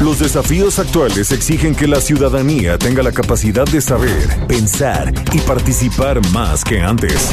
Los desafíos actuales exigen que la ciudadanía tenga la capacidad de saber, pensar y participar más que antes.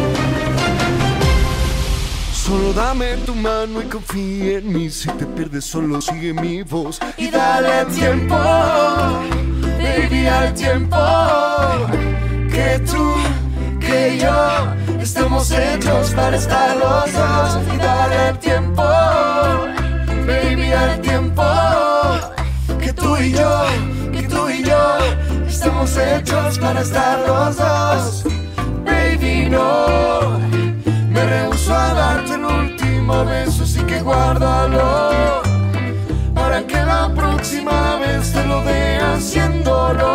Solo dame tu mano y confía en mí. Si te pierdes, solo sigue mi voz. Y dale tiempo, baby, al tiempo. Que tú, que yo, estamos hechos para estar los dos. Y dale tiempo, baby, al tiempo. Que tú y yo, que tú y yo, estamos hechos para estar los dos. Baby, no. Me rehuso a darte el último beso, así que guárdalo. Para que la próxima vez te lo dé haciéndolo.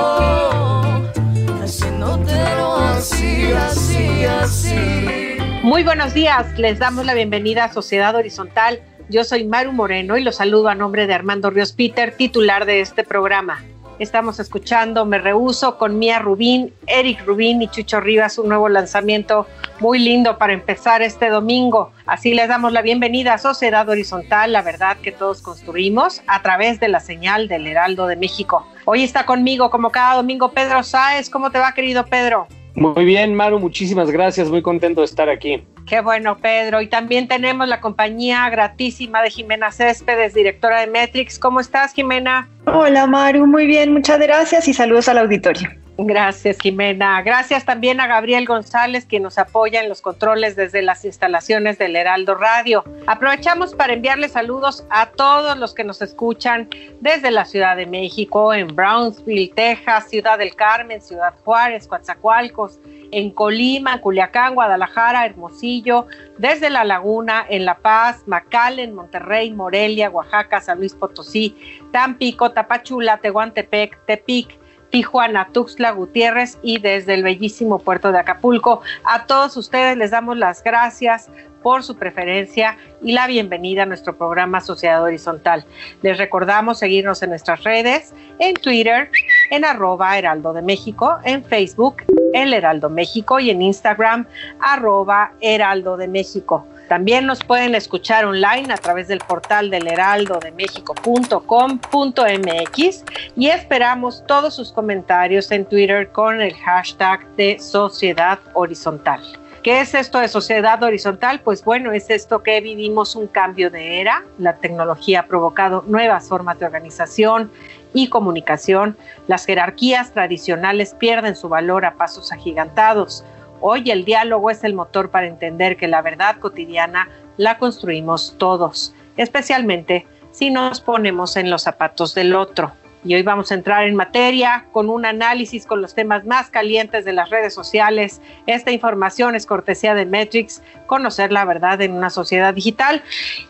Haciéndotelo así, así, así. Muy buenos días, les damos la bienvenida a Sociedad Horizontal. Yo soy Maru Moreno y los saludo a nombre de Armando Ríos Peter, titular de este programa. Estamos escuchando Me Rehuso con Mía Rubín, Eric Rubín y Chucho Rivas, un nuevo lanzamiento muy lindo para empezar este domingo. Así les damos la bienvenida a Sociedad Horizontal, la verdad que todos construimos a través de la señal del Heraldo de México. Hoy está conmigo, como cada domingo, Pedro Sáez. ¿Cómo te va, querido Pedro? Muy bien, Maru, muchísimas gracias. Muy contento de estar aquí. Qué bueno, Pedro. Y también tenemos la compañía gratísima de Jimena Céspedes, directora de Metrix. ¿Cómo estás, Jimena? Hola, Maru. Muy bien, muchas gracias y saludos al auditorio. Gracias, Jimena. Gracias también a Gabriel González, quien nos apoya en los controles desde las instalaciones del Heraldo Radio. Aprovechamos para enviarle saludos a todos los que nos escuchan desde la Ciudad de México, en Brownsville, Texas, Ciudad del Carmen, Ciudad Juárez, Coatzacoalcos, en Colima, Culiacán, Guadalajara, Hermosillo, desde La Laguna, en La Paz, McAllen, Monterrey, Morelia, Oaxaca, San Luis Potosí, Tampico, Tapachula, Tehuantepec, Tepic, Tijuana, Tuxtla Gutiérrez y desde el bellísimo puerto de Acapulco. A todos ustedes les damos las gracias por su preferencia y la bienvenida a nuestro programa Sociedad Horizontal. Les recordamos seguirnos en nuestras redes, en Twitter, en arroba Heraldo de México, en Facebook, El Heraldo México y en Instagram, arroba Heraldo de México. También nos pueden escuchar online a través del portal del heraldodemexico.com.mx y esperamos todos sus comentarios en Twitter con el hashtag de Sociedad Horizontal. ¿Qué es esto de sociedad horizontal? Pues bueno, es esto que vivimos un cambio de era. La tecnología ha provocado nuevas formas de organización y comunicación. Las jerarquías tradicionales pierden su valor a pasos agigantados. Hoy el diálogo es el motor para entender que la verdad cotidiana la construimos todos, especialmente si nos ponemos en los zapatos del otro. Y hoy vamos a entrar en materia con un análisis con los temas más calientes de las redes sociales. Esta información es cortesía de Metrix, conocer la verdad en una sociedad digital.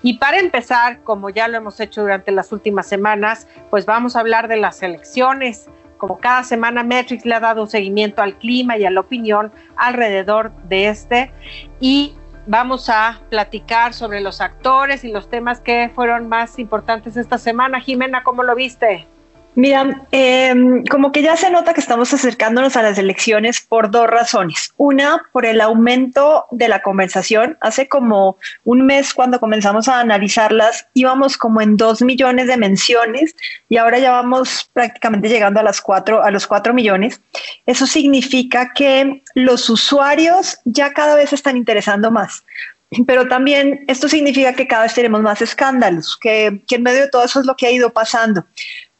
Y para empezar, como ya lo hemos hecho durante las últimas semanas, pues vamos a hablar de las elecciones. Como cada semana, Metrix le ha dado un seguimiento al clima y a la opinión alrededor de este. Y vamos a platicar sobre los actores y los temas que fueron más importantes esta semana. Jimena, ¿cómo lo viste? Mira, em, como que ya se nota que estamos acercándonos a las elecciones por dos razones. Una, por el aumento de la conversación. Hace como un mes cuando comenzamos a analizarlas íbamos como en dos millones de menciones y ahora ya vamos prácticamente llegando a, las cuatro, a los cuatro millones. Eso significa que los usuarios ya cada vez están interesando más. Pero también esto significa que cada vez tenemos más escándalos, que, que en medio de todo eso es lo que ha ido pasando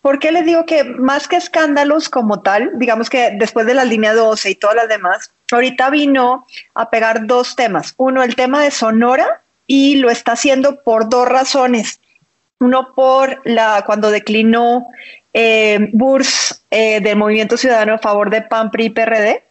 ¿Por qué les digo que más que escándalos como tal, digamos que después de la línea 12 y todas las demás, ahorita vino a pegar dos temas. Uno, el tema de Sonora, y lo está haciendo por dos razones. Uno por la cuando declinó eh, Burs eh, del Movimiento Ciudadano a favor de PAN, PRI y PRD,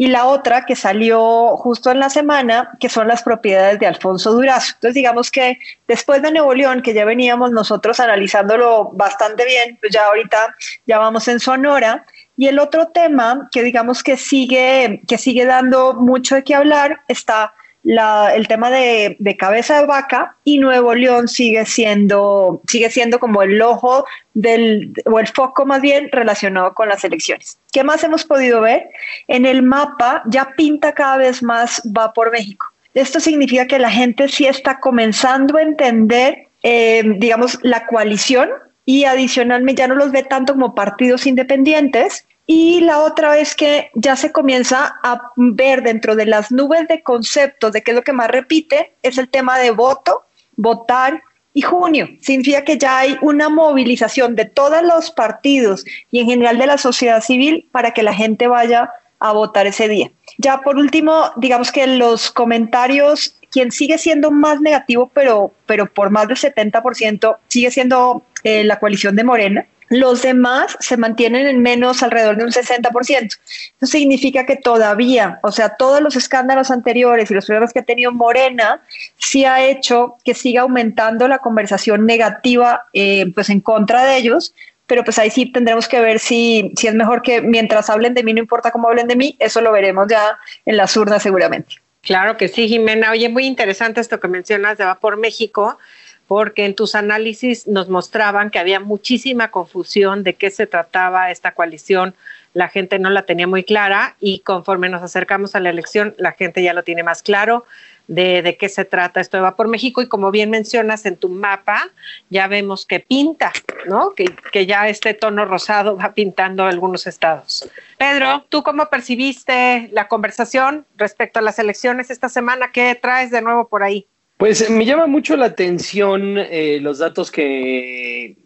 y la otra que salió justo en la semana, que son las propiedades de Alfonso Durazo. Entonces, digamos que después de Nuevo León, que ya veníamos nosotros analizándolo bastante bien, pues ya ahorita ya vamos en Sonora. Y el otro tema que digamos que sigue, que sigue dando mucho de qué hablar está el tema de, cabeza de vaca y Nuevo León sigue siendo, sigue siendo como el ojo del, o el foco más bien relacionado con las elecciones. ¿Qué más hemos podido ver? En el mapa ya pinta cada vez más va por México. Esto significa que la gente sí está comenzando a entender, eh, digamos, la coalición y adicionalmente ya no los ve tanto como partidos independientes, y la otra es que ya se comienza a ver dentro de las nubes de conceptos de qué es lo que más repite, es el tema de voto, votar y junio. Significa que ya hay una movilización de todos los partidos y en general de la sociedad civil para que la gente vaya a votar ese día. Ya por último, digamos que los comentarios, quien sigue siendo más negativo, pero, pero por más del 70%, sigue siendo eh, la coalición de Morena los demás se mantienen en menos alrededor de un 60%. Eso significa que todavía, o sea, todos los escándalos anteriores y los problemas que ha tenido Morena, sí ha hecho que siga aumentando la conversación negativa eh, pues en contra de ellos, pero pues ahí sí tendremos que ver si, si es mejor que mientras hablen de mí, no importa cómo hablen de mí, eso lo veremos ya en las urnas seguramente. Claro que sí, Jimena. Oye, muy interesante esto que mencionas de Va por México porque en tus análisis nos mostraban que había muchísima confusión de qué se trataba esta coalición, la gente no la tenía muy clara y conforme nos acercamos a la elección, la gente ya lo tiene más claro de, qué se trata esto de Va por México y como bien mencionas en tu mapa, ya vemos que pinta, ¿no? Que, que ya este tono rosado va pintando algunos estados. Pedro, ¿tú cómo percibiste la conversación respecto a las elecciones esta semana? ¿Qué traes de nuevo por ahí? Pues me llama mucho la atención eh, los datos que,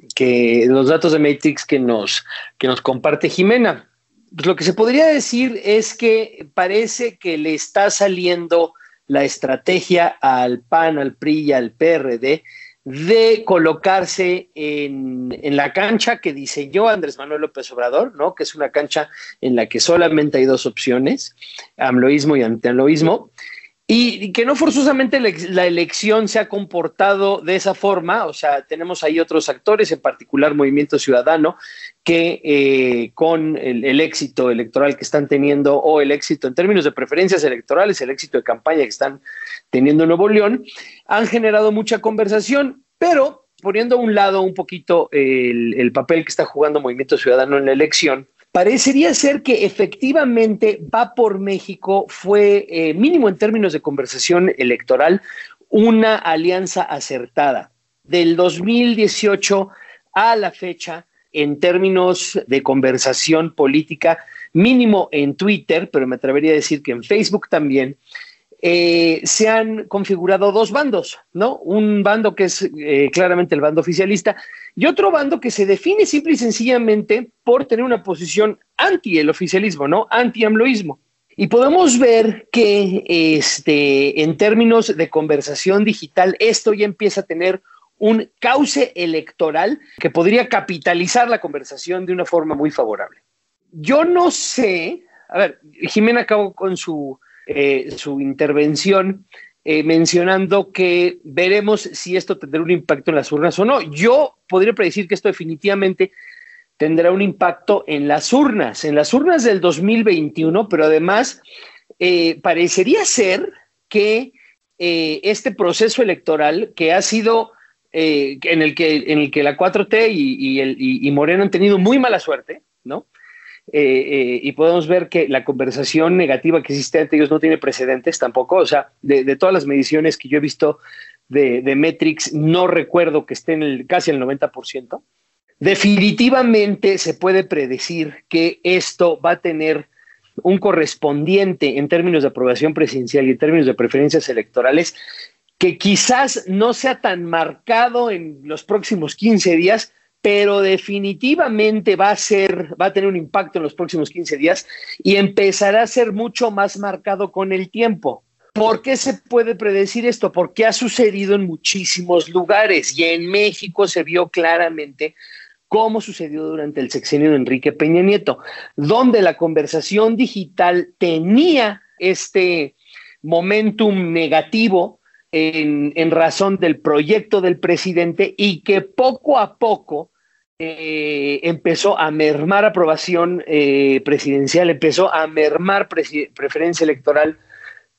los datos de Matrix que nos, que nos comparte Jimena. Pues lo que se podría decir es que parece que le está saliendo la estrategia al PAN, al PRI y al PRD de colocarse en, en, la cancha que diseñó Andrés Manuel López Obrador, ¿no? Que es una cancha en la que solamente hay dos opciones, amloísmo y antiamloísmo. Y, que no forzosamente la elección se ha comportado de esa forma, o sea, tenemos ahí otros actores, en particular Movimiento Ciudadano, que eh, con el, éxito electoral que están teniendo, o el éxito en términos de preferencias electorales, el éxito de campaña que están teniendo en Nuevo León, han generado mucha conversación, pero poniendo a un lado un poquito el, el papel que está jugando Movimiento Ciudadano en la elección, Parecería ser que efectivamente Va por México fue, eh, mínimo en términos de conversación electoral, una alianza acertada. Del 2018 a la fecha, en términos de conversación política, mínimo en Twitter, pero me atrevería a decir que en Facebook también, eh, se han configurado dos bandos, ¿no? Un bando que es eh, claramente el bando oficialista y otro bando que se define simple y sencillamente por tener una posición anti el oficialismo, ¿no? Anti-amloísmo. Y podemos ver que este, en términos de conversación digital, esto ya empieza a tener un cauce electoral que podría capitalizar la conversación de una forma muy favorable. Yo no sé, a ver, Jimena acabó con su eh, su intervención eh, mencionando que veremos si esto tendrá un impacto en las urnas o no. Yo podría predecir que esto definitivamente tendrá un impacto en las urnas, en las urnas del 2021, pero además eh, parecería ser que este proceso electoral que ha sido en, el que, en el que la 4T y, el, y Moreno han tenido muy mala suerte, ¿no? Eh, eh, y podemos ver que la conversación negativa que existe entre ellos no tiene precedentes tampoco. O sea, de, todas las mediciones que yo he visto de, de no recuerdo que esté en casi el 90%. Definitivamente se puede predecir que esto va a tener un correspondiente en términos de aprobación presidencial y en términos de preferencias electorales que quizás no sea tan marcado en los próximos 15 días, pero definitivamente va a ser, va a tener un impacto en los próximos 15 días y empezará a ser mucho más marcado con el tiempo. ¿Por qué se puede predecir esto? Porque ha sucedido en muchísimos lugares y en México se vio claramente cómo sucedió durante el sexenio de Enrique Peña Nieto, donde la conversación digital tenía este momentum negativo en, razón del proyecto del presidente y que poco a poco eh, empezó a mermar aprobación eh, presidencial, empezó a mermar preferencia electoral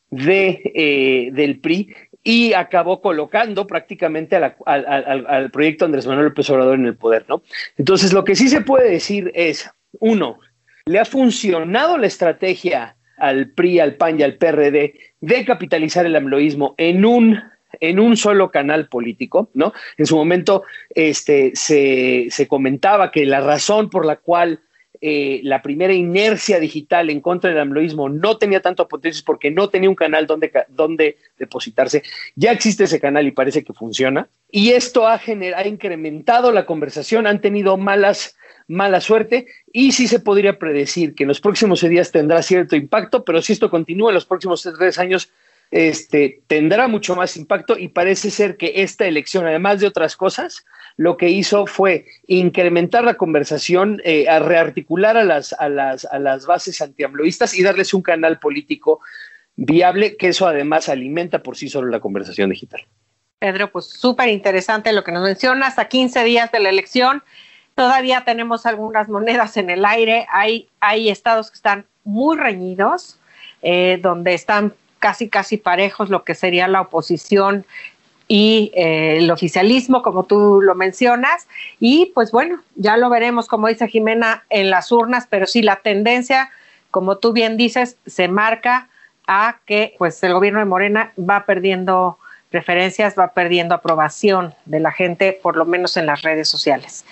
de, eh, del PRI y acabó colocando prácticamente al, proyecto Andrés Manuel López Obrador en el poder, ¿no? Entonces, lo que sí se puede decir es, uno, le ha funcionado la estrategia al PRI, al PAN y al PRD de capitalizar el amloísmo en un en un solo canal político, ¿no? En su momento este, se, se comentaba que la razón por la cual eh, la primera inercia digital en contra del amloísmo no tenía tanto potencia porque no tenía un canal donde, donde depositarse. Ya existe ese canal y parece que funciona. Y esto ha, ha incrementado la conversación, han tenido malas, mala suerte y sí se podría predecir que en los próximos días tendrá cierto impacto, pero si esto continúa en los próximos tres años, este, tendrá mucho más impacto y parece ser que esta elección, además de otras cosas, lo que hizo fue incrementar la conversación, eh, rearticular a las, a, las, bases antiambloístas y darles un canal político viable, que eso además alimenta por sí solo la conversación digital. Pedro, pues súper interesante lo que nos mencionas. A 15 días de la elección, todavía tenemos algunas monedas en el aire. Hay, hay estados que están muy reñidos, eh, donde están casi, casi parejos lo que sería la oposición y eh, el oficialismo, como tú lo mencionas. Y pues bueno, ya lo veremos, como dice Jimena, en las urnas, pero sí la tendencia, como tú bien dices, se marca a que pues el gobierno de Morena va perdiendo preferencias, va perdiendo aprobación de la gente, por lo menos en las redes sociales.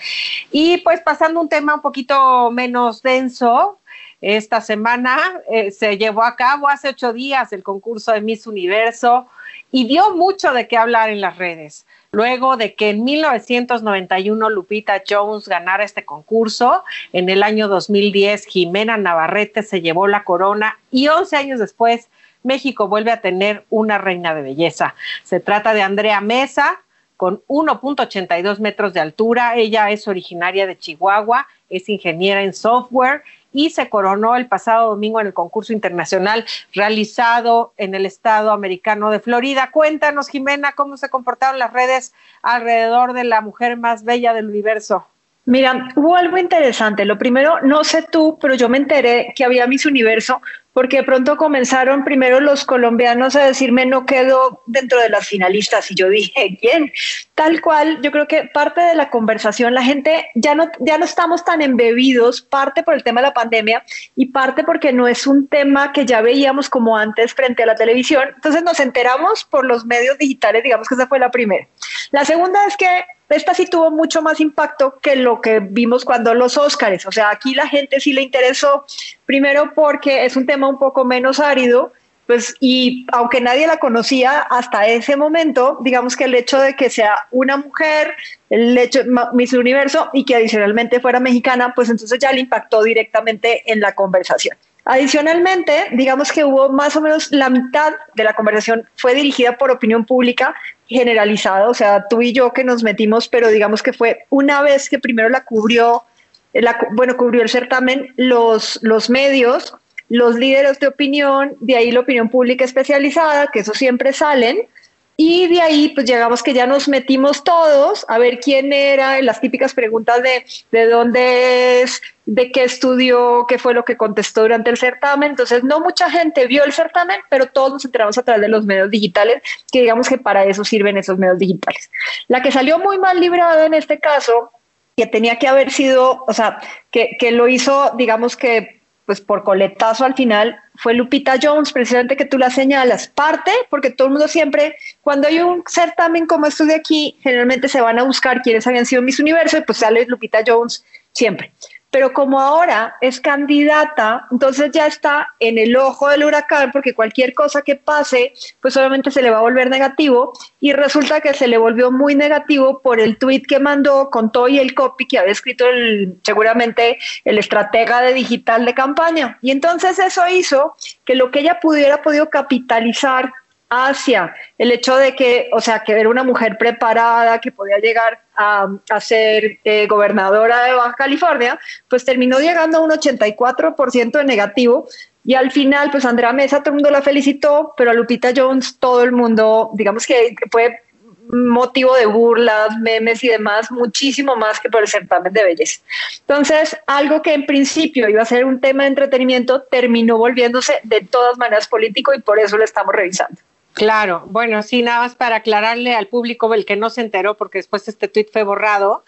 Y pues pasando un tema un poquito menos denso, esta semana eh, se llevó a cabo hace ocho días el concurso de Miss Universo y dio mucho de qué hablar en las redes. Luego de que en 1991 Lupita Jones ganara este concurso, en el año 2010 Jimena Navarrete se llevó la corona y 11 años después México vuelve a tener una reina de belleza. Se trata de Andrea Mesa, con 1.82 metros de altura. Ella es originaria de Chihuahua, es ingeniera en software y se coronó el pasado domingo en el concurso internacional realizado en el estado americano de Florida. Cuéntanos, Jimena, cómo se comportaron las redes alrededor de la mujer más bella del universo. Mira, hubo algo interesante. Lo primero, no sé tú, pero yo me enteré que había Miss Universo porque de pronto comenzaron primero los colombianos a decirme no quedo dentro de las finalistas y yo dije, ¿quién? Tal cual, yo creo que parte de la conversación, la gente ya no, ya no estamos tan embebidos, parte por el tema de la pandemia y parte porque no es un tema que ya veíamos como antes frente a la televisión. Entonces nos enteramos por los medios digitales, digamos que esa fue la primera. La segunda es que esta sí tuvo mucho más impacto que lo que vimos cuando los Óscares. O sea, aquí la gente sí le interesó, primero porque es un tema un poco menos árido, pues, y aunque nadie la conocía hasta ese momento, digamos que el hecho de que sea una mujer, el hecho Miss Universo y que adicionalmente fuera mexicana, pues entonces ya le impactó directamente en la conversación. Adicionalmente, digamos que hubo más o menos la mitad de la conversación fue dirigida por opinión pública generalizada, o sea, tú y yo que nos metimos, pero digamos que fue una vez que primero la cubrió, la, bueno, cubrió el certamen los, los medios, los líderes de opinión, de ahí la opinión pública especializada, que eso siempre salen, y de ahí, pues llegamos que ya nos metimos todos a ver quién era, las típicas preguntas de de dónde es, de qué estudió, qué fue lo que contestó durante el certamen. Entonces, no mucha gente vio el certamen, pero todos nos enteramos a través de los medios digitales, que digamos que para eso sirven esos medios digitales. La que salió muy mal librada en este caso, que tenía que haber sido, o sea, que, que lo hizo, digamos que pues por coletazo al final fue Lupita Jones, precisamente que tú la señalas. Parte, porque todo el mundo siempre, cuando hay un certamen como esto de aquí, generalmente se van a buscar quiénes habían sido Miss Universo y pues sale Lupita Jones siempre. Pero como ahora es candidata, entonces ya está en el ojo del huracán porque cualquier cosa que pase, pues obviamente se le va a volver negativo y resulta que se le volvió muy negativo por el tweet que mandó con todo y el copy que había escrito el, seguramente el estratega de digital de campaña. Y entonces eso hizo que lo que ella pudiera podido capitalizar hacia el hecho de que, o sea, que era una mujer preparada, que podía llegar a, ser eh, gobernadora de Baja California, pues terminó llegando a un 84% de negativo. Y al final, pues Andrea Mesa, todo el mundo la felicitó, pero a Lupita Jones, todo el mundo, digamos que fue motivo de burlas, memes y demás, muchísimo más que por el certamen de belleza. Entonces, algo que en principio iba a ser un tema de entretenimiento, terminó volviéndose de todas maneras político y por eso lo estamos revisando. Claro, bueno, sí, nada más para aclararle al público, el que no se enteró, porque después este tweet fue borrado,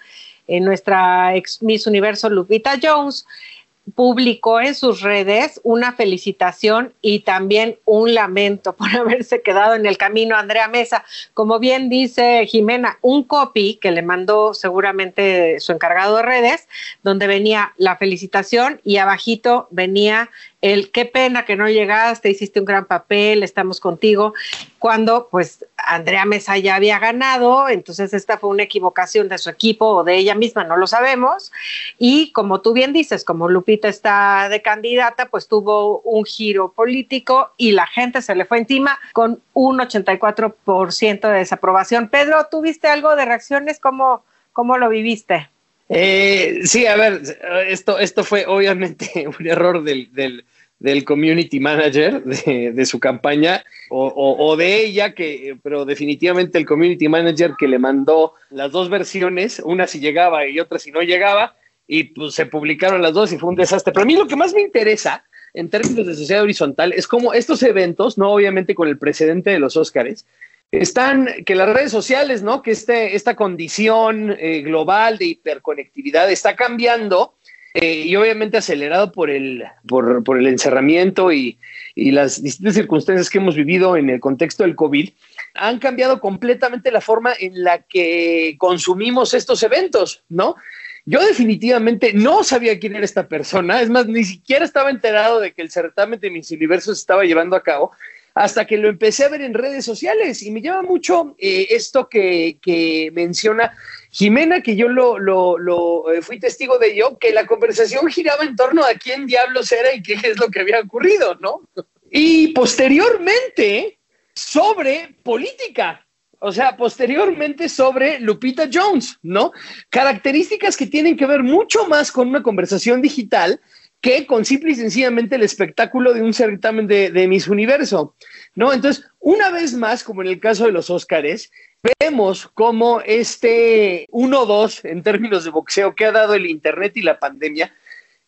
en nuestra ex Miss Universo Lupita Jones publicó en sus redes una felicitación y también un lamento por haberse quedado en el camino Andrea Mesa. Como bien dice Jimena, un copy que le mandó seguramente su encargado de redes, donde venía la felicitación y abajito venía el qué pena que no llegaste, hiciste un gran papel, estamos contigo, cuando pues Andrea Mesa ya había ganado, entonces esta fue una equivocación de su equipo o de ella misma, no lo sabemos, y como tú bien dices, como Lupita está de candidata, pues tuvo un giro político y la gente se le fue encima con un 84% de desaprobación. Pedro, ¿tuviste algo de reacciones? ¿Cómo, cómo lo viviste? Eh, sí, a ver, esto, esto fue obviamente un error del, del community manager de, su campaña o, de ella, que, pero definitivamente el community manager que le mandó las dos versiones, una si llegaba y otra si no llegaba, y pues se publicaron las dos y fue un desastre. Pero a mí lo que más me interesa en términos de sociedad horizontal es cómo estos eventos, no obviamente con el precedente de los Óscares, están, que las redes sociales, ¿no? Que este, esta condición eh, global de hiperconectividad está cambiando eh, y obviamente acelerado por el, por, el encerramiento y, las distintas circunstancias que hemos vivido en el contexto del COVID, han cambiado completamente la forma en la que consumimos estos eventos, ¿no? Yo definitivamente no sabía quién era esta persona, es más, ni siquiera estaba enterado de que el certamen de mis universos estaba llevando a cabo hasta que lo empecé a ver en redes sociales y me llama mucho eh, esto que menciona Jimena, que yo lo, lo, eh, fui testigo de ello, que la conversación giraba en torno a quién diablos era y qué es lo que había ocurrido, ¿no? Y posteriormente sobre política, o sea, posteriormente sobre Lupita Jones, ¿no? Características que tienen que ver mucho más con una conversación digital que con simple y sencillamente el espectáculo de un certamen de, de Miss Universo, ¿no? Entonces, una vez más, como en el caso de los Óscares, vemos cómo este 1-2 en términos de boxeo que ha dado el Internet y la pandemia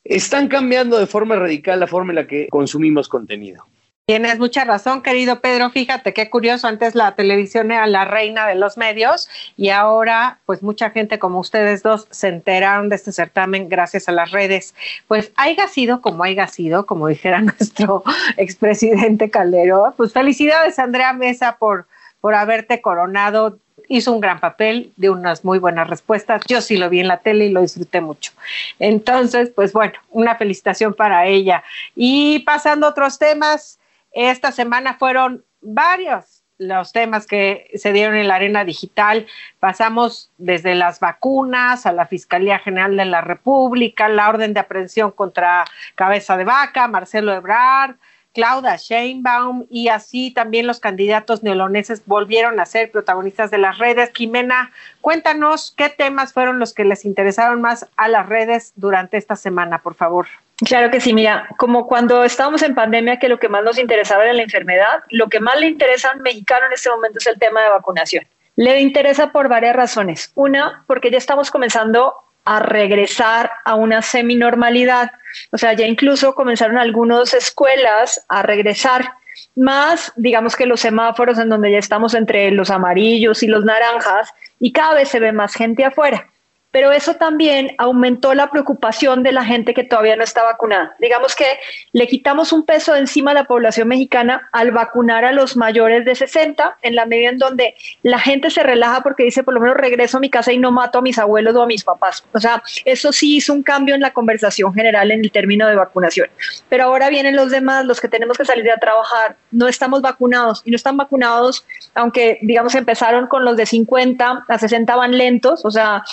están cambiando de forma radical la forma en la que consumimos contenido. Tienes mucha razón, querido Pedro. Fíjate qué curioso, antes la televisión era la reina de los medios y ahora pues mucha gente como ustedes dos se enteraron de este certamen gracias a las redes. Pues haya sido como haya sido, como dijera nuestro expresidente Calderón, pues felicidades Andrea Mesa por por haberte coronado. Hizo un gran papel, de unas muy buenas respuestas. Yo sí lo vi en la tele y lo disfruté mucho. Entonces, pues bueno, una felicitación para ella. Y pasando a otros temas, esta semana fueron varios los temas que se dieron en la arena digital. Pasamos desde las vacunas a la Fiscalía General de la República, la orden de aprehensión contra Cabeza de Vaca, Marcelo Ebrard, Claudia Sheinbaum y así también los candidatos neoloneses volvieron a ser protagonistas de las redes. Jimena, cuéntanos qué temas fueron los que les interesaron más a las redes durante esta semana, por favor. Claro que sí, mira, como cuando estábamos en pandemia, que lo que más nos interesaba era la enfermedad, lo que más le interesa al mexicano en este momento es el tema de vacunación. Le interesa por varias razones. Una, porque ya estamos comenzando a regresar a una seminormalidad. O sea, ya incluso comenzaron algunas escuelas a regresar, más digamos que los semáforos en donde ya estamos entre los amarillos y los naranjas y cada vez se ve más gente afuera. Pero eso también aumentó la preocupación de la gente que todavía no está vacunada. Digamos que le quitamos un peso de encima a la población mexicana al vacunar a los mayores de 60, en la medida en donde la gente se relaja porque dice, por lo menos regreso a mi casa y no mato a mis abuelos o a mis papás. O sea, eso sí hizo un cambio en la conversación general en el término de vacunación. Pero ahora vienen los demás, los que tenemos que salir a trabajar, no estamos vacunados y no están vacunados, aunque digamos empezaron con los de 50 a 60 van lentos, o sea,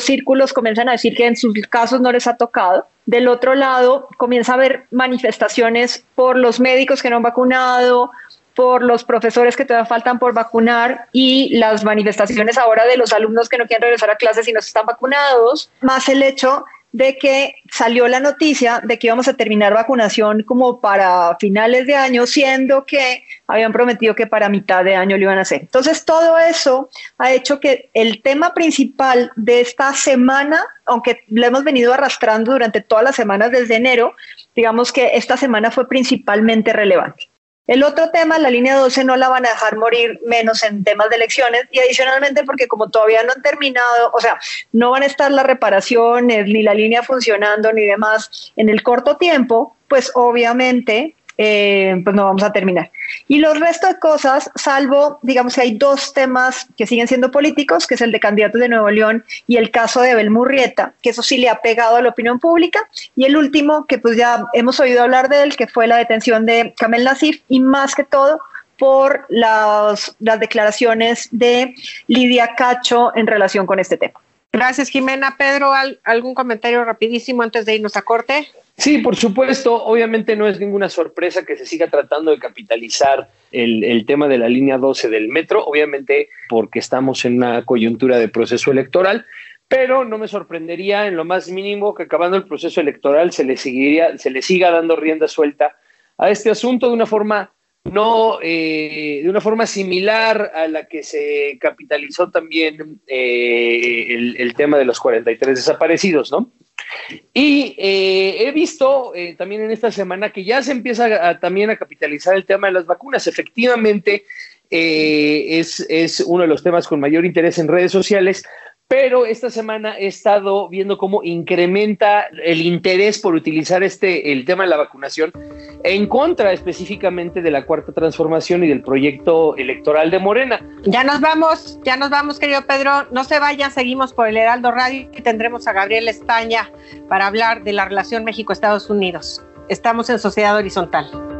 los círculos comienzan a decir que en sus casos no les ha tocado. Del otro lado, comienza a haber manifestaciones por los médicos que no han vacunado, por los profesores que todavía faltan por vacunar y las manifestaciones ahora de los alumnos que no quieren regresar a clases y no están vacunados, más el hecho de que salió la noticia de que íbamos a terminar vacunación como para finales de año, siendo que habían prometido que para mitad de año lo iban a hacer. Entonces, todo eso ha hecho que el tema principal de esta semana, aunque lo hemos venido arrastrando durante todas las semanas desde enero, digamos que esta semana fue principalmente relevante. El otro tema, la línea 12, no la van a dejar morir menos en temas de elecciones. Y adicionalmente porque como todavía no han terminado, o sea, no van a estar las reparaciones ni la línea funcionando ni demás en el corto tiempo, pues obviamente eh, pues no vamos a terminar. Y los restos de cosas, salvo, digamos que hay dos temas que siguen siendo políticos, que es el de candidatos de Nuevo León y el caso de Abel Murrieta, que eso sí le ha pegado a la opinión pública. Y el último, que pues ya hemos oído hablar de él, que fue la detención de Kamel Nasif, y más que todo por las, las declaraciones de Lidia Cacho en relación con este tema. Gracias, Jimena. Pedro, ¿algún comentario rapidísimo antes de irnos a corte? Sí, por supuesto. Obviamente no es ninguna sorpresa que se siga tratando de capitalizar el, tema de la línea 12 del metro, obviamente porque estamos en una coyuntura de proceso electoral, pero no me sorprendería en lo más mínimo que acabando el proceso electoral se le, seguiría, se le siga dando rienda suelta a este asunto de una forma no eh, de una forma similar a la que se capitalizó también eh, el, el, tema de los 43 desaparecidos, ¿no? Y eh, he visto eh, también en esta semana que ya se empieza también a capitalizar el tema de las vacunas. Efectivamente, eh, es, es, uno de los temas con mayor interés en redes sociales, pero esta semana he estado viendo cómo incrementa el interés por utilizar este el tema de la vacunación en contra específicamente de la cuarta transformación y del proyecto electoral de Morena. Ya nos vamos, ya nos vamos, querido Pedro. No se vayan, seguimos por el Heraldo Radio y tendremos a Gabriel España para hablar de la relación México-Estados Unidos. Estamos en Sociedad Horizontal.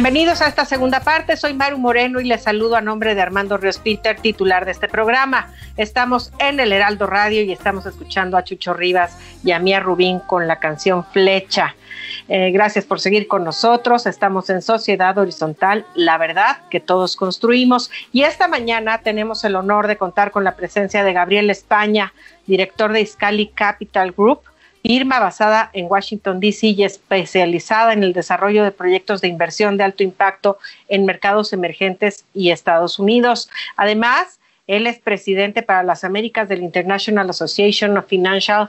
Bienvenidos a esta segunda parte. Soy Maru Moreno y les saludo a nombre de Armando Ríos Peter, titular de este programa. Estamos en el Heraldo Radio y estamos escuchando a Chucho Rivas y a Mía Rubín con la canción Flecha. Eh, gracias por seguir con nosotros. Estamos en Sociedad Horizontal, la verdad que todos construimos. Y esta mañana tenemos el honor de contar con la presencia de Gabriel España, director de Iscali Capital Group, firma basada en Washington, D.C. y especializada en el desarrollo de proyectos de inversión de alto impacto en mercados emergentes y Estados Unidos. Además, él es presidente para las Américas del International Association of Financial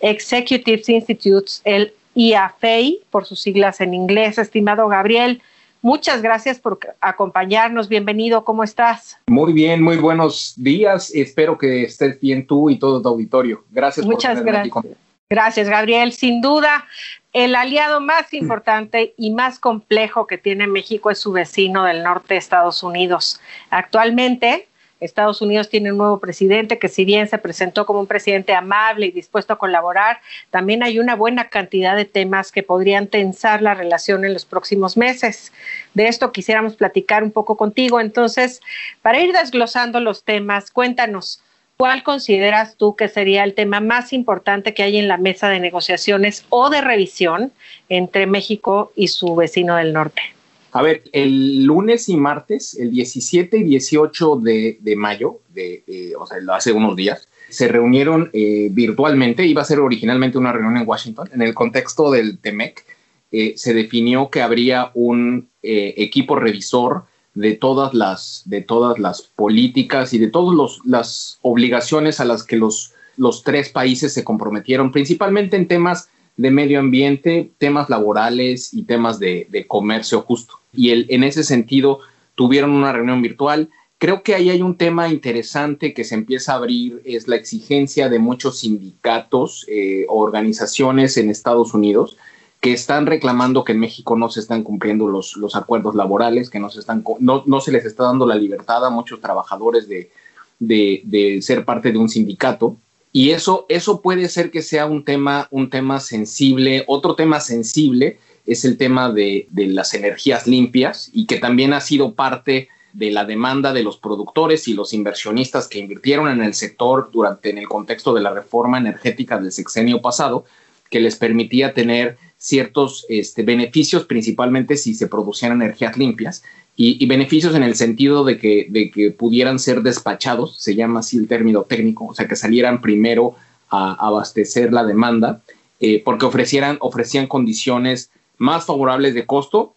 Executives Institutes, el IAFEI, por sus siglas en inglés. Estimado Gabriel, muchas gracias por acompañarnos. Bienvenido, ¿cómo estás? Muy bien, muy buenos días. Espero que estés bien tú y todo tu auditorio. Gracias Muchas por tenerme aquí gracias. con- Gracias, Gabriel. Sin duda, el aliado más importante y más complejo que tiene México es su vecino del norte Estados Unidos. Actualmente, Estados Unidos tiene un nuevo presidente que si bien se presentó como un presidente amable y dispuesto a colaborar, también hay una buena cantidad de temas que podrían tensar la relación en los próximos meses. De esto quisiéramos platicar un poco contigo. Entonces, para ir desglosando los temas, cuéntanos. ¿Cuál consideras tú que sería el tema más importante que hay en la mesa de negociaciones o de revisión entre México y su vecino del norte? A ver, el lunes y martes, el 17 y 18 de, mayo, de, o sea, hace unos días, se reunieron eh, virtualmente, iba a ser originalmente una reunión en Washington, en el contexto del TEMEC, eh, se definió que habría un eh, equipo revisor de todas las, de todas las políticas y de todas las obligaciones a las que los, los tres países se comprometieron, principalmente en temas de medio ambiente, temas laborales y temas de, comercio justo. Y el, en ese sentido tuvieron una reunión virtual. Creo que ahí hay un tema interesante que se empieza a abrir, es la exigencia de muchos sindicatos eh, o organizaciones en Estados Unidos que están reclamando que en México no se están cumpliendo los, los acuerdos laborales, que no se, están, no, no se les está dando la libertad a muchos trabajadores de, de, de ser parte de un sindicato. Y eso, eso puede ser que sea un tema, un tema sensible. Otro tema sensible es el tema de, las energías limpias y que también ha sido parte de la demanda de los productores y los inversionistas que invirtieron en el sector durante en el contexto de la reforma energética del sexenio pasado, que les permitía tener ciertos este, beneficios, principalmente si se producían energías limpias, y, beneficios en el sentido de que, pudieran ser despachados, se llama así el término técnico, o sea, que salieran primero a abastecer la demanda, eh, porque ofrecieran, ofrecían condiciones más favorables de costo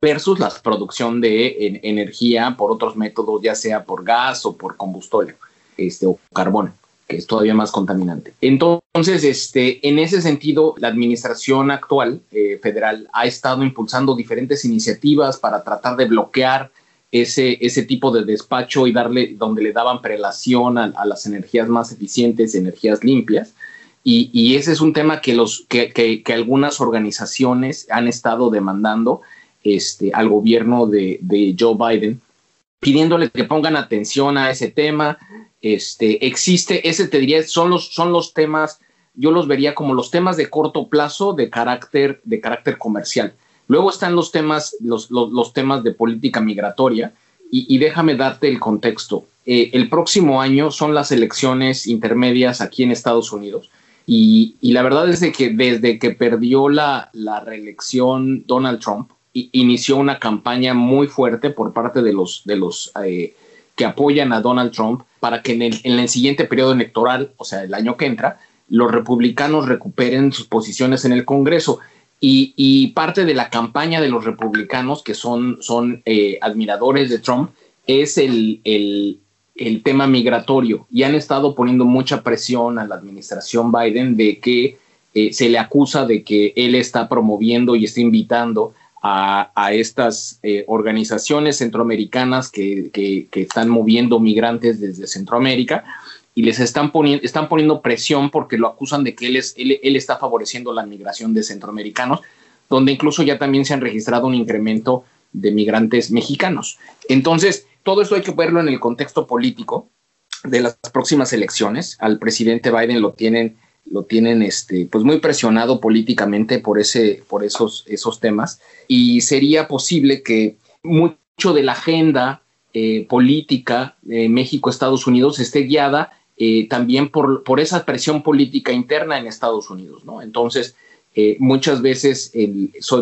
versus la producción de energía por otros métodos, ya sea por gas o por combustible este, o carbón que es todavía más contaminante. Entonces, este, en ese sentido, la administración actual eh, federal ha estado impulsando diferentes iniciativas para tratar de bloquear ese, ese tipo de despacho y darle, donde le daban prelación a, las energías más eficientes, energías limpias. Y, ese es un tema que, los, que, que, algunas organizaciones han estado demandando este, al gobierno de, de Joe Biden, pidiéndole que pongan atención a ese tema, este, existe, ese te diría, son los, son los temas, yo los vería como los temas de corto plazo de carácter, de carácter comercial. Luego están los temas, los, los, temas de política migratoria, y, déjame darte el contexto. Eh, el próximo año son las elecciones intermedias aquí en Estados Unidos. Y, y la verdad es de que desde que perdió la, la reelección Donald Trump, inició una campaña muy fuerte por parte de los, de los eh, que apoyan a Donald Trump para que en el, siguiente periodo electoral, o sea, el año que entra, los republicanos recuperen sus posiciones en el Congreso. Y, parte de la campaña de los republicanos, que son, son eh, admiradores de Trump, es el, el, tema migratorio. Y han estado poniendo mucha presión a la administración Biden de que eh, se le acusa de que él está promoviendo y está invitando a, estas eh, organizaciones centroamericanas que, están moviendo migrantes desde Centroamérica y les están, poniendo, están poniendo presión porque lo acusan de que él, es, él, está favoreciendo la migración de centroamericanos, donde incluso ya también se han registrado un incremento de migrantes mexicanos. Entonces, todo esto hay que verlo en el contexto político de las próximas elecciones. Al presidente Biden lo tienen lo tienen este, pues muy presionado políticamente por, ese, por esos, esos temas y sería posible que mucho de la agenda eh, política de México-Estados Unidos esté guiada eh, también por, por, esa presión política interna en Estados Unidos, ¿no? Entonces, eh, muchas veces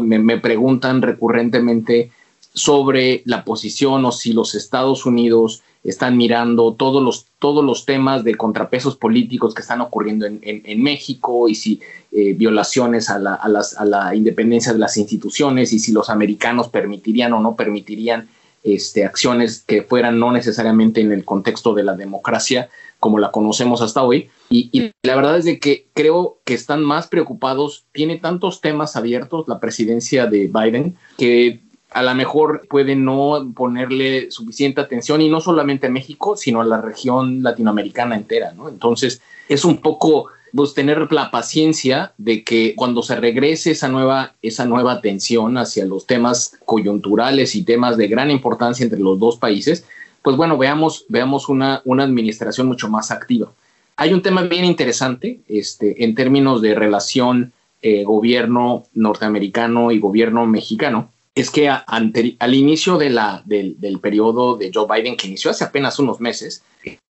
me, preguntan recurrentemente sobre la posición o si los Estados Unidos están mirando todos los, todos los temas de contrapesos políticos que están ocurriendo en, en, México y si eh, violaciones a la, a, las, a la, independencia de las instituciones y si los americanos permitirían o no permitirían este, acciones que fueran no necesariamente en el contexto de la democracia como la conocemos hasta hoy. Y, y, la verdad es de que creo que están más preocupados, tiene tantos temas abiertos la presidencia de Biden, que a lo mejor puede no ponerle suficiente atención y no solamente a México, sino a la región latinoamericana entera, ¿no? Entonces, es un poco pues, tener la paciencia de que cuando se regrese esa nueva, esa nueva atención hacia los temas coyunturales y temas de gran importancia entre los dos países, pues bueno, veamos, veamos una, una administración mucho más activa. Hay un tema bien interesante este, en términos de relación eh, gobierno norteamericano y gobierno mexicano, es que al inicio del, del, periodo de Joe Biden, que inició hace apenas unos meses,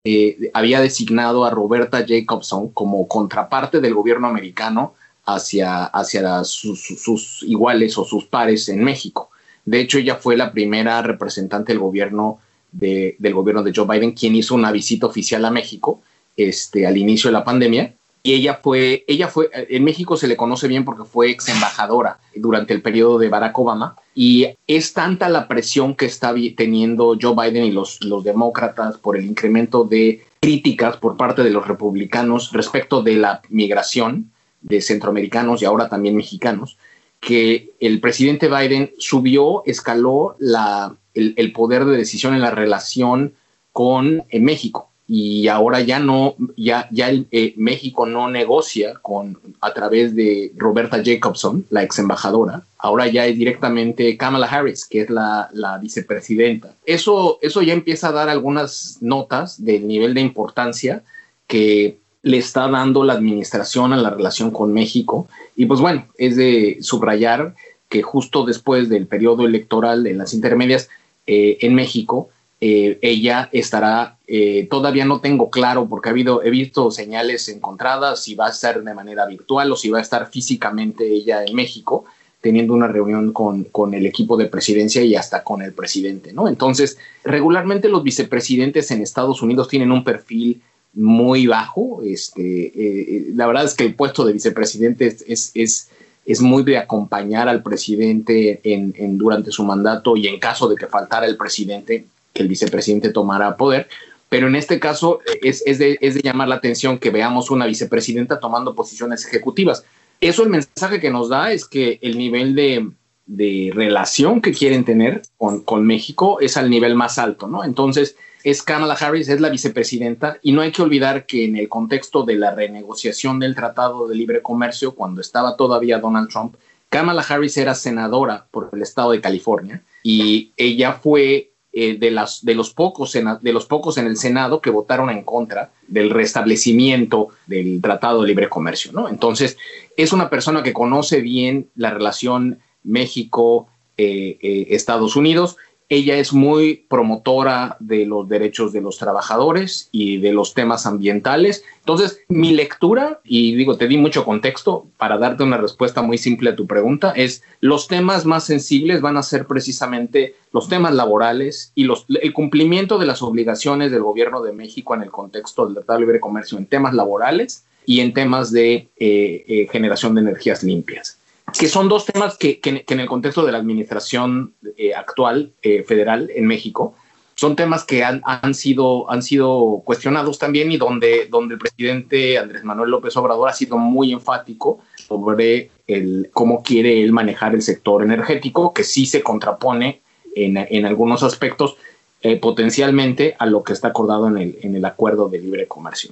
eh, había designado a Roberta Jacobson como contraparte del gobierno americano hacia, hacia sus, sus, iguales o sus pares en México. De hecho, ella fue la primera representante del gobierno de, del gobierno de Joe Biden quien hizo una visita oficial a México este, al inicio de la pandemia. Y ella fue, ella fue, en México se le conoce bien porque fue ex embajadora durante el periodo de Barack Obama. Y es tanta la presión que está teniendo Joe Biden y los, los demócratas por el incremento de críticas por parte de los republicanos respecto de la migración de centroamericanos y ahora también mexicanos, que el presidente Biden subió, escaló la, el, el poder de decisión en la relación con México y ahora ya no, ya, ya eh, México no negocia con a través de Roberta Jacobson, la ex embajadora, ahora ya es directamente Kamala Harris, que es la, la, vicepresidenta. Eso, eso ya empieza a dar algunas notas del nivel de importancia que le está dando la administración a la relación con México. Y pues bueno, es de subrayar que justo después del periodo electoral en las intermedias eh, en México, eh, ella estará, eh, todavía no tengo claro porque ha habido, he visto señales encontradas si va a estar de manera virtual o si va a estar físicamente ella en México teniendo una reunión con, con el equipo de presidencia y hasta con el presidente, ¿no? Entonces, regularmente los vicepresidentes en Estados Unidos tienen un perfil muy bajo. Este, eh, la verdad es que el puesto de vicepresidente es, es, es, muy de acompañar al presidente en, en, durante su mandato y en caso de que faltara el presidente, que el vicepresidente tomara poder. Pero en este caso es, es, de, es de llamar la atención que veamos una vicepresidenta tomando posiciones ejecutivas. Eso el mensaje que nos da es que el nivel de, de relación que quieren tener con, con, México es al nivel más alto, ¿no? Entonces, es Kamala Harris, es la vicepresidenta, y no hay que olvidar que en el contexto de la renegociación del Tratado de Libre Comercio, cuando estaba todavía Donald Trump, Kamala Harris era senadora por el estado de California y ella fue eh, de, las, de, los pocos de los pocos en el Senado que votaron en contra del restablecimiento del Tratado de Libre Comercio, ¿no? Entonces, es una persona que conoce bien la relación México-Estados Unidos ella es muy promotora de los derechos de los trabajadores y de los temas ambientales. Entonces, mi lectura, y digo, te di mucho contexto para darte una respuesta muy simple a tu pregunta, es los temas más sensibles van a ser precisamente los temas laborales y los, el cumplimiento de las obligaciones del gobierno de México en el contexto del Tratado de Libre Comercio en temas laborales y en temas de eh, eh, generación de energías limpias que son dos temas que, que, en el contexto de la administración eh, actual eh, federal en México son temas que han, han, sido, han sido cuestionados también y donde, donde el presidente Andrés Manuel López Obrador ha sido muy enfático sobre el, cómo quiere él manejar el sector energético, que sí se contrapone en, en algunos aspectos eh, potencialmente a lo que está acordado en el, en el acuerdo de libre comercio.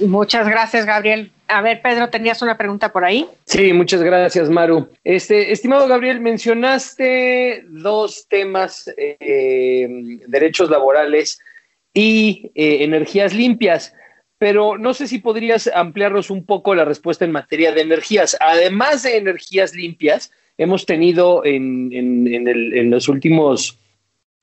Muchas gracias, Gabriel. A ver, Pedro, ¿tenías una pregunta por ahí? Sí, muchas gracias, Maru. Este, estimado Gabriel, mencionaste dos temas, eh, derechos laborales y eh, energías limpias, pero no sé si podrías ampliarnos un poco la respuesta en materia de energías. Además de energías limpias, hemos tenido en, en, los últimos,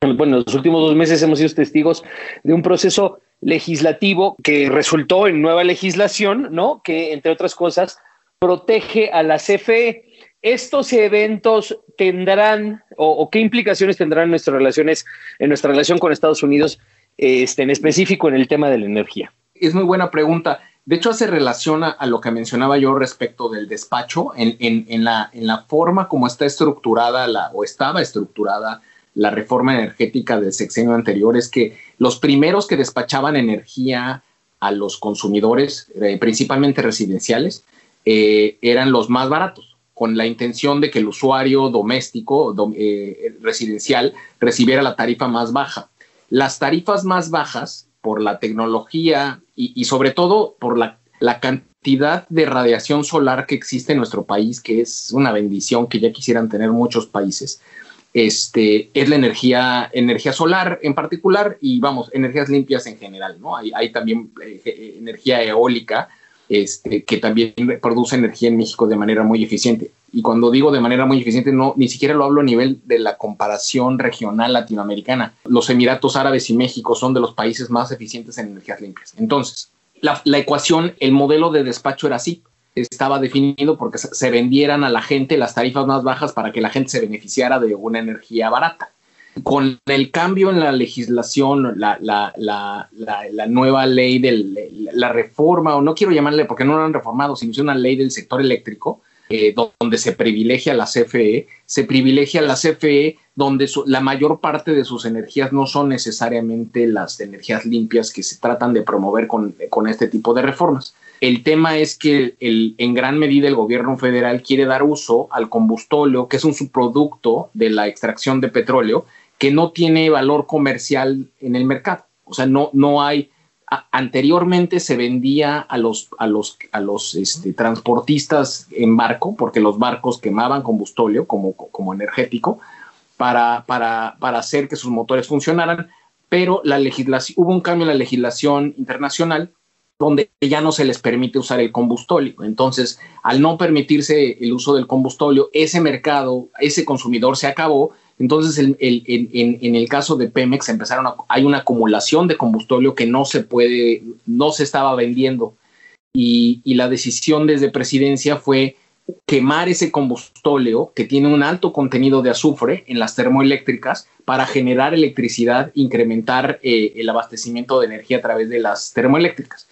bueno, en los últimos dos meses hemos sido testigos de un proceso legislativo que resultó en nueva legislación, ¿no? Que, entre otras cosas, protege a la CFE. ¿Estos eventos tendrán o, qué implicaciones tendrán en nuestras relaciones, en nuestra relación con Estados Unidos, este, en específico en el tema de la energía? Es muy buena pregunta. De hecho, se relaciona a lo que mencionaba yo respecto del despacho, en, en, en, la, en la forma como está estructurada la, o estaba estructurada la reforma energética del sexenio anterior es que los primeros que despachaban energía a los consumidores, eh, principalmente residenciales, eh, eran los más baratos, con la intención de que el usuario doméstico, eh, residencial, recibiera la tarifa más baja. Las tarifas más bajas, por la tecnología y, sobre todo por la, la cantidad de radiación solar que existe en nuestro país, que es una bendición que ya quisieran tener muchos países, este, es la energía, energía solar en particular y vamos, energías limpias en general, ¿no? Hay, hay también eh, energía eólica este, que también produce energía en México de manera muy eficiente. Y cuando digo de manera muy eficiente, no, ni siquiera lo hablo a nivel de la comparación regional latinoamericana. Los Emiratos Árabes y México son de los países más eficientes en energías limpias. Entonces, la, la ecuación, el modelo de despacho era así estaba definido porque se vendieran a la gente las tarifas más bajas para que la gente se beneficiara de una energía barata. Con el cambio en la legislación, la, la, la, la nueva ley de la reforma, o no quiero llamarle porque no lo han reformado, sino es una ley del sector eléctrico, eh, donde se privilegia la CFE, se privilegia la CFE donde la mayor parte de sus energías no son necesariamente las energías limpias que se tratan de promover con, con este tipo de reformas. El tema es que el, en gran medida el gobierno federal quiere dar uso al combustóleo, que es un subproducto de la extracción de petróleo, que no tiene valor comercial en el mercado. O sea, no, no hay, anteriormente se vendía a los, a los, a los este, transportistas en barco, porque los barcos quemaban combustóleo como, como energético para, para, para hacer que sus motores funcionaran, pero la legislación, hubo un cambio en la legislación internacional donde ya no se les permite usar el combustóleo. Entonces, al no permitirse el uso del combustóleo, ese mercado, ese consumidor se acabó. Entonces, en, el caso de Pemex, empezaron hay una acumulación de combustóleo que no se puede, no se estaba vendiendo. Y, y la decisión desde presidencia fue quemar ese combustóleo que tiene un alto contenido de azufre en las termoeléctricas para generar electricidad, incrementar eh, el abastecimiento de energía a través de las termoeléctricas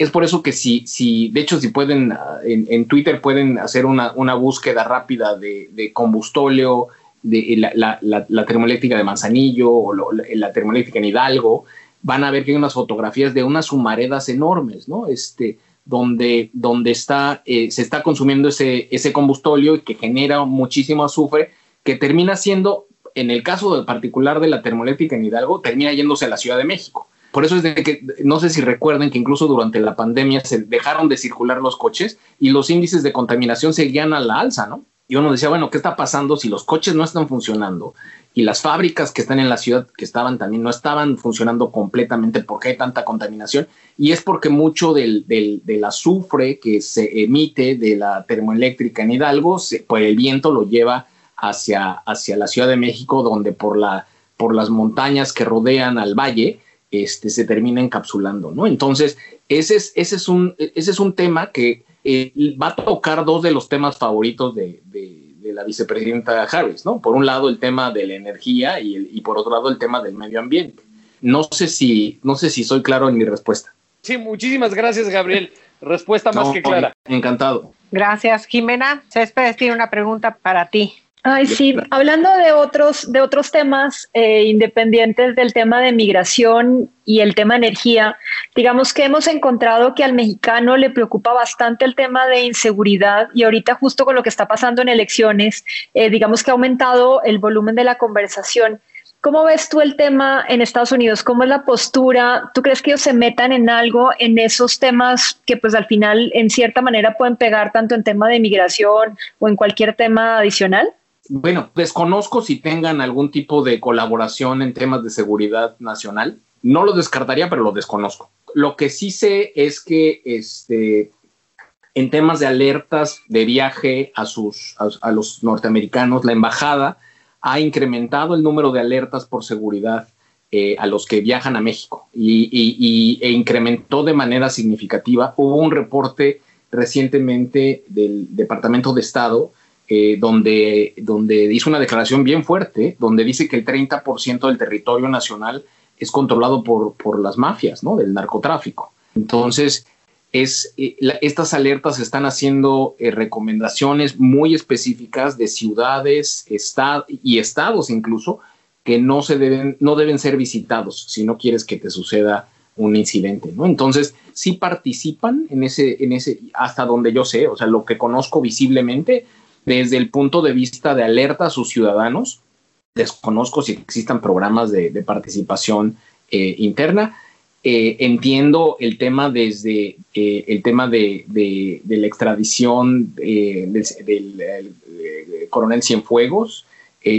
es por eso que si, si de hecho, si pueden, ah, en, Twitter pueden hacer una, una búsqueda rápida de, de combustóleo, de la, la, termoeléctrica de Manzanillo o la, termoeléctrica en Hidalgo, van a ver que hay unas fotografías de unas humaredas enormes, ¿no? Este, donde, donde está, eh, se está consumiendo ese, ese combustóleo y que genera muchísimo azufre, que termina siendo, en el caso particular de la termoeléctrica en Hidalgo, termina yéndose a la Ciudad de México. Por eso es de que no sé si recuerden que incluso durante la pandemia se dejaron de circular los coches y los índices de contaminación seguían a la alza, ¿no? Y uno decía, bueno, ¿qué está pasando si los coches no están funcionando y las fábricas que están en la ciudad que estaban también no estaban funcionando completamente porque hay tanta contaminación? Y es porque mucho del, del, azufre que se emite de la termoeléctrica en Hidalgo, se, pues el viento lo lleva hacia, hacia la Ciudad de México, donde por, la, por las montañas que rodean al valle, este, se termina encapsulando, ¿no? Entonces, ese es, ese es, un, ese es un tema que eh, va a tocar dos de los temas favoritos de, la vicepresidenta Harris, ¿no? Por un lado, el tema de la energía y, y, por otro lado, el tema del medio ambiente. No sé si, no sé si soy claro en mi respuesta. Sí, muchísimas gracias, Gabriel. Respuesta más que clara. Encantado. Gracias, Jimena. Céspedes tiene una pregunta para ti. Ay, sí, hablando de otros, de otros temas eh, independientes del tema de migración y el tema energía, digamos que hemos encontrado que al mexicano le preocupa bastante el tema de inseguridad y ahorita justo con lo que está pasando en elecciones, eh, digamos que ha aumentado el volumen de la conversación. ¿Cómo ves tú el tema en Estados Unidos? ¿Cómo es la postura? ¿Tú crees que ellos se metan en algo en esos temas que pues al final en cierta manera pueden pegar tanto en tema de migración o en cualquier tema adicional? Bueno, desconozco si tengan algún tipo de colaboración en temas de seguridad nacional. No lo descartaría, pero lo desconozco. Lo que sí sé es que este, en temas de alertas de viaje a, sus, a, los norteamericanos, la embajada ha incrementado el número de alertas por seguridad eh, a los que viajan a México y, e incrementó de manera significativa. Hubo un reporte recientemente del Departamento de Estado eh, donde, donde hizo una declaración bien fuerte, donde dice que el 30% del territorio nacional es controlado por, por las mafias, ¿no? Del narcotráfico. Entonces, es, eh, estas alertas están haciendo eh, recomendaciones muy específicas de ciudades y estados incluso que no, se deben, no deben ser visitados si no quieres que te suceda un incidente, ¿no? Entonces, sí participan en ese, en ese, hasta donde yo sé, o sea, lo que conozco visiblemente, desde el punto de vista de alerta a sus ciudadanos, desconozco si existan programas de, participación eh, interna. Eh, entiendo el tema desde eh, el tema de, la extradición del, coronel Cienfuegos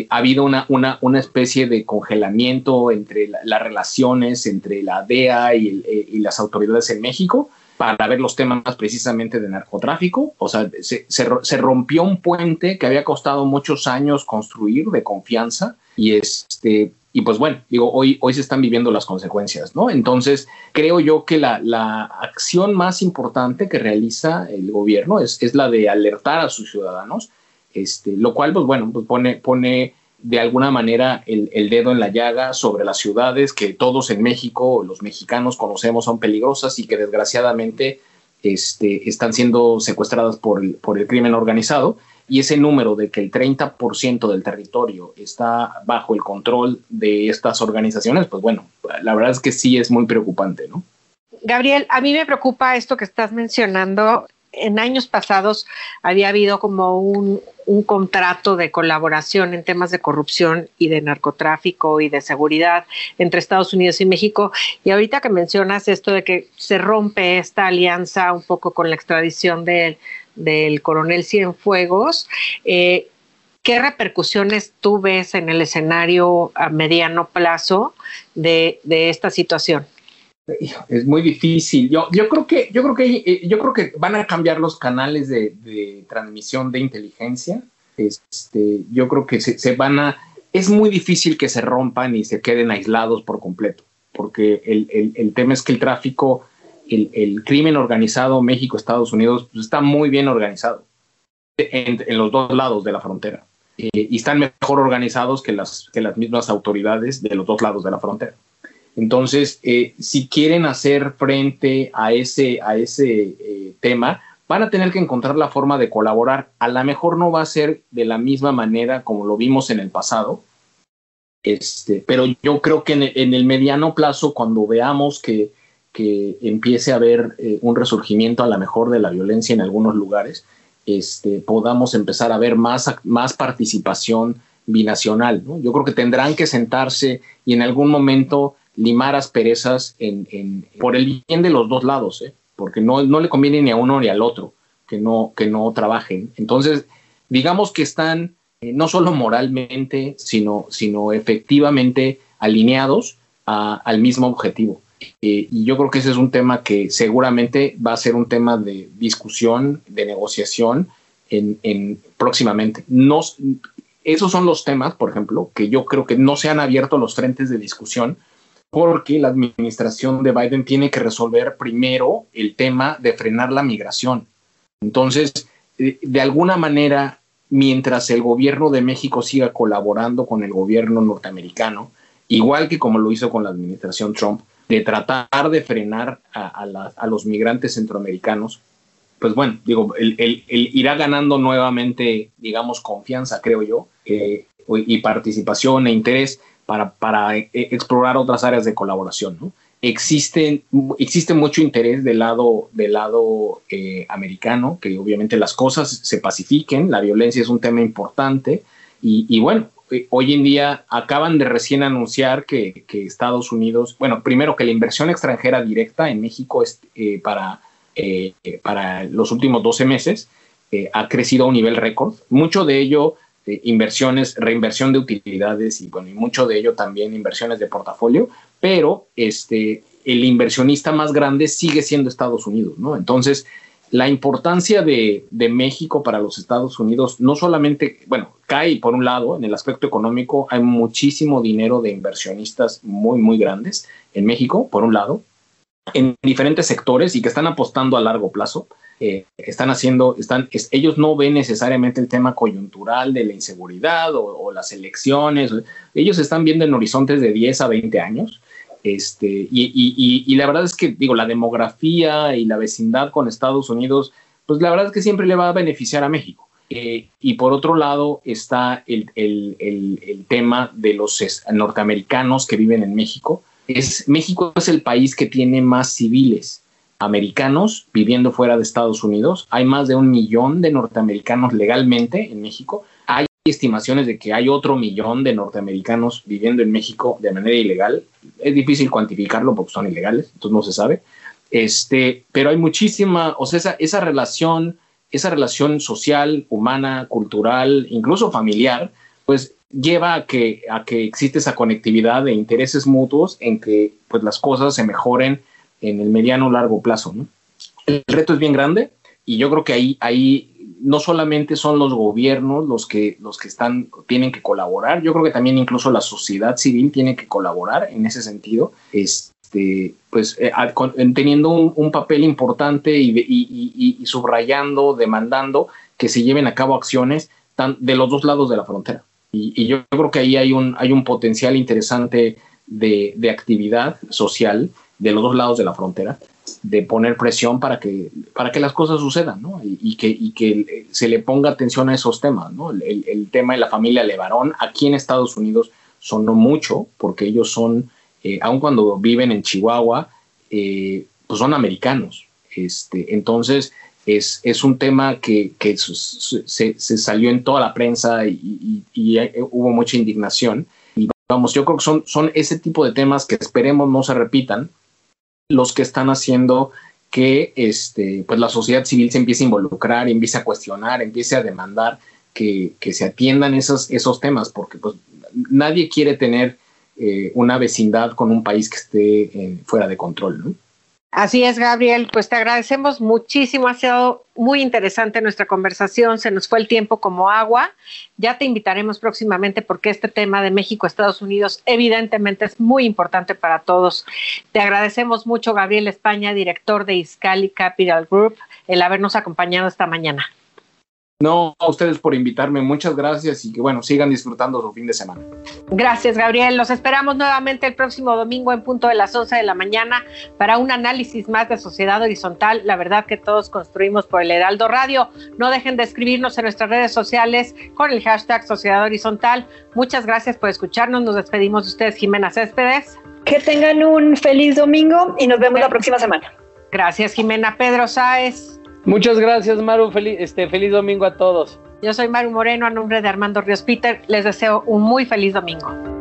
ha habido una, especie de congelamiento entre las relaciones entre la DEA y, las autoridades en México para ver los temas precisamente de narcotráfico. O sea, se, rompió un puente que había costado muchos años construir de confianza y este... Y pues bueno, digo, hoy, hoy se están viviendo las consecuencias, ¿no? Entonces, creo yo que la, la acción más importante que realiza el gobierno es, es la de alertar a sus ciudadanos este, lo cual, pues bueno, pues pone, pone de alguna manera el, el, dedo en la llaga sobre las ciudades que todos en México, los mexicanos conocemos son peligrosas y que desgraciadamente este, están siendo secuestradas por el, por el crimen organizado. Y ese número de que el 30% del territorio está bajo el control de estas organizaciones, pues bueno, la verdad es que sí es muy preocupante, ¿no? Gabriel, a mí me preocupa esto que estás mencionando en años pasados había habido como un, un, contrato de colaboración en temas de corrupción y de narcotráfico y de seguridad entre Estados Unidos y México. Y ahorita que mencionas esto de que se rompe esta alianza un poco con la extradición del, coronel Cienfuegos, eh, ¿qué repercusiones tú ves en el escenario a mediano plazo de, de esta situación? Es muy difícil. Yo, yo creo que, yo creo que, eh, yo creo que van a cambiar los canales de, transmisión de inteligencia. Este, yo creo que se, van a, es muy difícil que se rompan y se queden aislados por completo, porque el, el, tema es que el tráfico, el, crimen organizado México, Estados Unidos, pues está muy bien organizado en, en, los dos lados de la frontera eh, y están mejor organizados que las, que las mismas autoridades de los dos lados de la frontera. Entonces, eh, si quieren hacer frente a ese, a ese eh, tema, van a tener que encontrar la forma de colaborar. A lo mejor no va a ser de la misma manera como lo vimos en el pasado, este, pero yo creo que en el, mediano plazo, cuando veamos que, que empiece a haber eh, un resurgimiento a lo mejor de la violencia en algunos lugares, este, podamos empezar a ver más, más participación binacional. ¿no? Yo creo que tendrán que sentarse y en algún momento limar asperezas en, en, por el bien de los dos lados, ¿eh? porque no, no le conviene ni a uno ni al otro que no, que no trabajen. Entonces, digamos que están eh, no solo moralmente, sino, sino efectivamente alineados al mismo objetivo. Eh, y yo creo que ese es un tema que seguramente va a ser un tema de discusión, de negociación en, en próximamente. No, esos son los temas, por ejemplo, que yo creo que no se han abierto los frentes de discusión porque la administración de Biden tiene que resolver primero el tema de frenar la migración. Entonces, de alguna manera, mientras el gobierno de México siga colaborando con el gobierno norteamericano, igual que como lo hizo con la administración Trump, de tratar de frenar a, los migrantes centroamericanos, pues bueno, digo, irá ganando nuevamente, digamos, confianza, creo yo, eh, y participación e interés para, eh, explorar otras áreas de colaboración. ¿no? Existe, existe mucho interés del lado, del lado eh, americano, que obviamente las cosas se pacifiquen, la violencia es un tema importante y, bueno, eh, hoy en día acaban de recién anunciar que, que, Estados Unidos, bueno, primero que la inversión extranjera directa en México es, para, para los últimos 12 meses ha crecido a un nivel récord, mucho de ello eh, inversiones, reinversión de utilidades y bueno, y mucho de ello también inversiones de portafolio, pero este, el inversionista más grande sigue siendo Estados Unidos, ¿no? Entonces, la importancia de, de, México para los Estados Unidos no solamente, bueno, cae por un lado en el aspecto económico, hay muchísimo dinero de inversionistas muy, muy grandes en México, por un lado, en diferentes sectores y que están apostando a largo plazo eh, están haciendo, están, es, ellos no ven necesariamente el tema coyuntural de la inseguridad o, o, las elecciones, ellos están viendo en horizontes de 10 a 20 años. Este, y, y, y, la verdad es que, digo, la demografía y la vecindad con Estados Unidos, pues la verdad es que siempre le va a beneficiar a México. Eh, y por otro lado está el, el, el, el tema de los norteamericanos que viven en México. Es, México es el país que tiene más civiles americanos viviendo fuera de Estados Unidos. Hay más de un millón de norteamericanos legalmente en México. Hay estimaciones de que hay otro millón de norteamericanos viviendo en México de manera ilegal. Es difícil cuantificarlo porque son ilegales, entonces no se sabe. Este, pero hay muchísima, o sea, esa, esa relación, esa relación social, humana, cultural, incluso familiar, pues lleva a que, a que existe esa conectividad de intereses mutuos en que pues, las cosas se mejoren en el mediano o largo plazo. El reto es bien grande y yo creo que ahí, ahí no solamente son los gobiernos los que, los que están, tienen que colaborar, yo creo que también incluso la sociedad civil tiene que colaborar en ese sentido, este, pues eh, teniendo un, papel importante y, subrayando, demandando que se lleven a cabo acciones de los dos lados de la frontera. Y, yo creo que ahí hay un, hay un potencial interesante de, de actividad social de los dos lados de la frontera de poner presión para que, para que las cosas sucedan, ¿no? Y, que, y que se le ponga atención a esos temas, ¿no? El, tema de la familia Levarón aquí en Estados Unidos sonó mucho porque ellos son, eh, aun cuando viven en Chihuahua, eh, pues son americanos. Este, entonces, es, es un tema que, que se, se, salió en toda la prensa y, y, hubo mucha indignación. Y vamos, yo creo que son, son ese tipo de temas que esperemos no se repitan, los que están haciendo que este, pues la sociedad civil se empiece a involucrar, empiece a cuestionar, empiece a demandar que, se atiendan esos, esos temas, porque pues, nadie quiere tener eh, una vecindad con un país que esté fuera de control. ¿no? Así es, Gabriel. Pues te agradecemos muchísimo. Ha sido muy interesante nuestra conversación. Se nos fue el tiempo como agua. Ya te invitaremos próximamente porque este tema de México, Estados Unidos, evidentemente es muy importante para todos. Te agradecemos mucho, Gabriel España, director de Iscali Capital Group, el habernos acompañado esta mañana. No, a ustedes por invitarme, muchas gracias y que bueno, sigan disfrutando su fin de semana. Gracias, Gabriel. Los esperamos nuevamente el próximo domingo en punto de las 11 de la mañana para un análisis más de sociedad horizontal. La verdad que todos construimos por el Heraldo Radio. No dejen de escribirnos en nuestras redes sociales con el hashtag Sociedad Horizontal. Muchas gracias por escucharnos. Nos despedimos de ustedes, Jimena Céspedes. Que tengan un feliz domingo y nos vemos la próxima semana. Gracias, Jimena. Pedro Sáez. Muchas gracias, Maru. Feliz, este, feliz domingo a todos. Yo soy Maru Moreno, a nombre de Armando Ríos Peter. Les deseo un muy feliz domingo.